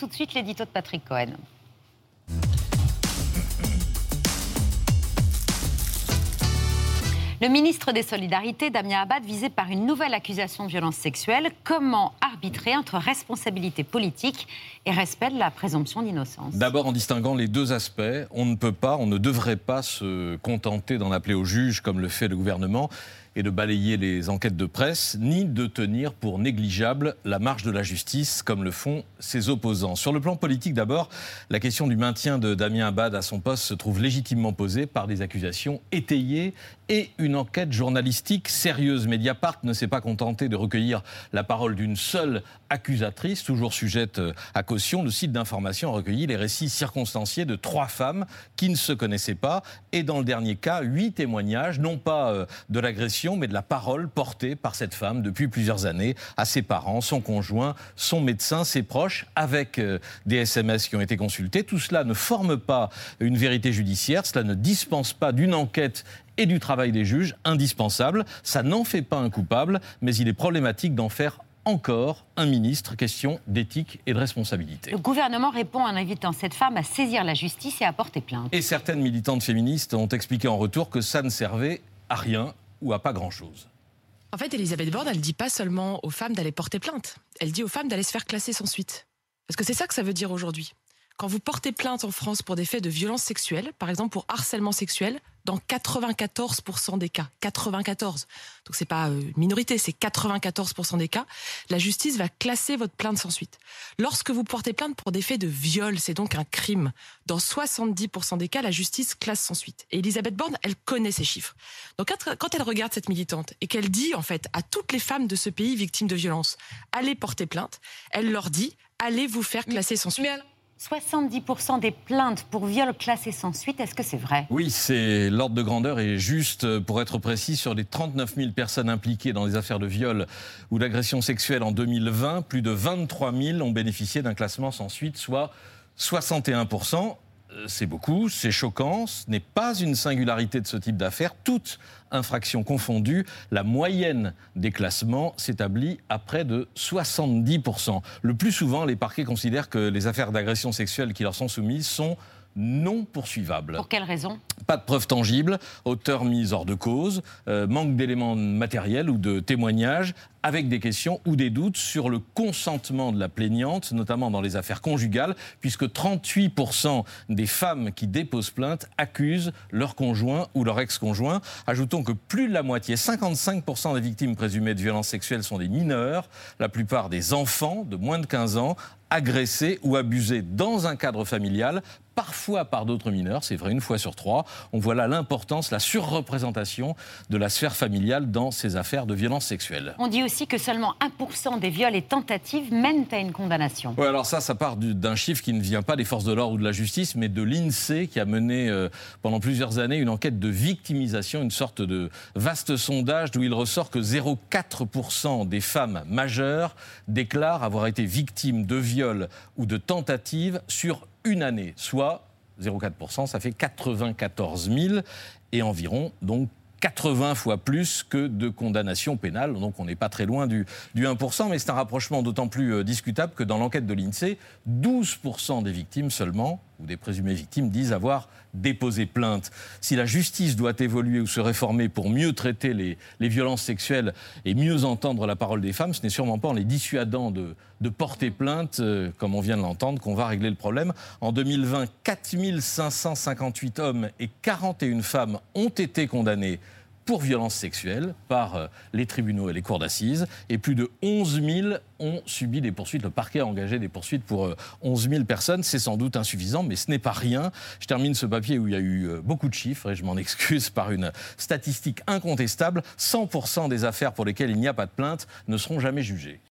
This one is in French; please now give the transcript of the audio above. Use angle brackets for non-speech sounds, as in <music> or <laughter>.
tout de suite l'édito de Patrick Cohen. Le ministre des Solidarités, Damien Abad, visé par une nouvelle accusation de violence sexuelle. Comment arbitrer entre responsabilité politique et respect de la présomption d'innocence? D'abord en distinguant les deux aspects. On ne peut pas, on ne devrait pas se contenter d'en appeler au juge comme le fait le gouvernement et de balayer les enquêtes de presse, ni de tenir pour négligeable la marge de la justice, comme le font ses opposants. Sur le plan politique, d'abord, la question du maintien de Damien Abad à son poste se trouve légitimement posée par des accusations étayées et une enquête journalistique sérieuse. Mediapart ne s'est pas contenté de recueillir la parole d'une seule accusatrice, toujours sujette à caution. Le site d'information a recueilli les récits circonstanciés de trois femmes qui ne se connaissaient pas et dans le dernier cas, huit témoignages, non pas euh, de l'agression mais de la parole portée par cette femme depuis plusieurs années à ses parents, son conjoint, son médecin, ses proches, avec euh, des SMS qui ont été consultés. Tout cela ne forme pas une vérité judiciaire, cela ne dispense pas d'une enquête et du travail des juges indispensable. Ça n'en fait pas un coupable, mais il est problématique d'en faire encore un ministre. Question d'éthique et de responsabilité. Le gouvernement répond en invitant cette femme à saisir la justice et à porter plainte. Et certaines militantes féministes ont expliqué en retour que ça ne servait à rien ou à pas grand-chose. En fait, Elisabeth Borne, elle dit pas seulement aux femmes d'aller porter plainte, elle dit aux femmes d'aller se faire classer sans suite. Parce que c'est ça que ça veut dire aujourd'hui. Quand vous portez plainte en France pour des faits de violence sexuelle, par exemple pour harcèlement sexuel, dans 94% des cas, 94, donc c'est pas une euh, minorité, c'est 94% des cas, la justice va classer votre plainte sans suite. Lorsque vous portez plainte pour des faits de viol, c'est donc un crime. Dans 70% des cas, la justice classe sans suite. Et Elisabeth Borne, elle connaît ces chiffres. Donc quand elle regarde cette militante et qu'elle dit en fait à toutes les femmes de ce pays victimes de violence, allez porter plainte, elle leur dit allez vous faire classer sans suite. 70% des plaintes pour viol classées sans suite, est-ce que c'est vrai? Oui, c'est l'ordre de grandeur et juste pour être précis sur les 39 000 personnes impliquées dans les affaires de viol ou d'agression sexuelle en 2020, plus de 23 000 ont bénéficié d'un classement sans suite, soit 61 euh, c'est beaucoup, c'est choquant, ce n'est pas une singularité de ce type d'affaires. Toute infraction confondue, la moyenne des classements s'établit à près de 70%. Le plus souvent, les parquets considèrent que les affaires d'agression sexuelle qui leur sont soumises sont non poursuivables. Pour quelle raison? Pas de preuves tangibles, auteur mis hors de cause, euh, manque d'éléments matériels ou de témoignages, avec des questions ou des doutes sur le consentement de la plaignante, notamment dans les affaires conjugales, puisque 38% des femmes qui déposent plainte accusent leur conjoint ou leur ex-conjoint. Ajoutons que plus de la moitié, 55% des victimes présumées de violences sexuelles sont des mineurs, la plupart des enfants de moins de 15 ans, agressés ou abusés dans un cadre familial, parfois par d'autres mineurs, c'est vrai une fois sur trois. On voit là l'importance, la surreprésentation de la sphère familiale dans ces affaires de violences sexuelles. On dit aussi que seulement 1% des viols et tentatives mènent à une condamnation. Oui, alors ça, ça part d'un chiffre qui ne vient pas des forces de l'ordre ou de la justice, mais de l'INSEE qui a mené euh, pendant plusieurs années une enquête de victimisation, une sorte de vaste sondage d'où il ressort que 0,4% des femmes majeures déclarent avoir été victimes de viols ou de tentatives sur une année, soit 0,4%, ça fait 94 000 et environ donc 80 fois plus que de condamnations pénales. Donc on n'est pas très loin du, du 1%, mais c'est un rapprochement d'autant plus euh, discutable que dans l'enquête de l'INSEE, 12% des victimes seulement, ou des présumées victimes, disent avoir déposé plainte. Si la justice doit évoluer ou se réformer pour mieux traiter les, les violences sexuelles et mieux entendre la parole des femmes, ce n'est sûrement pas en les dissuadant de, de porter plainte, euh, comme on vient de l'entendre, qu'on va régler le problème. En 2020, 4558 hommes et 41 femmes ont été condamnés pour violences sexuelles par euh, les tribunaux et les cours d'assises. Et plus de 11 000 ont subi des poursuites. Le parquet a engagé des poursuites pour 11 euh, 000 personnes. C'est sans doute insuffisant, mais ce n'est pas rien. Je termine ce papier où il y a eu euh, beaucoup de chiffres, et je m'en <laughs> excuse par une statistique incontestable. 100% des affaires pour lesquelles il n'y a pas de plainte ne seront jamais jugées.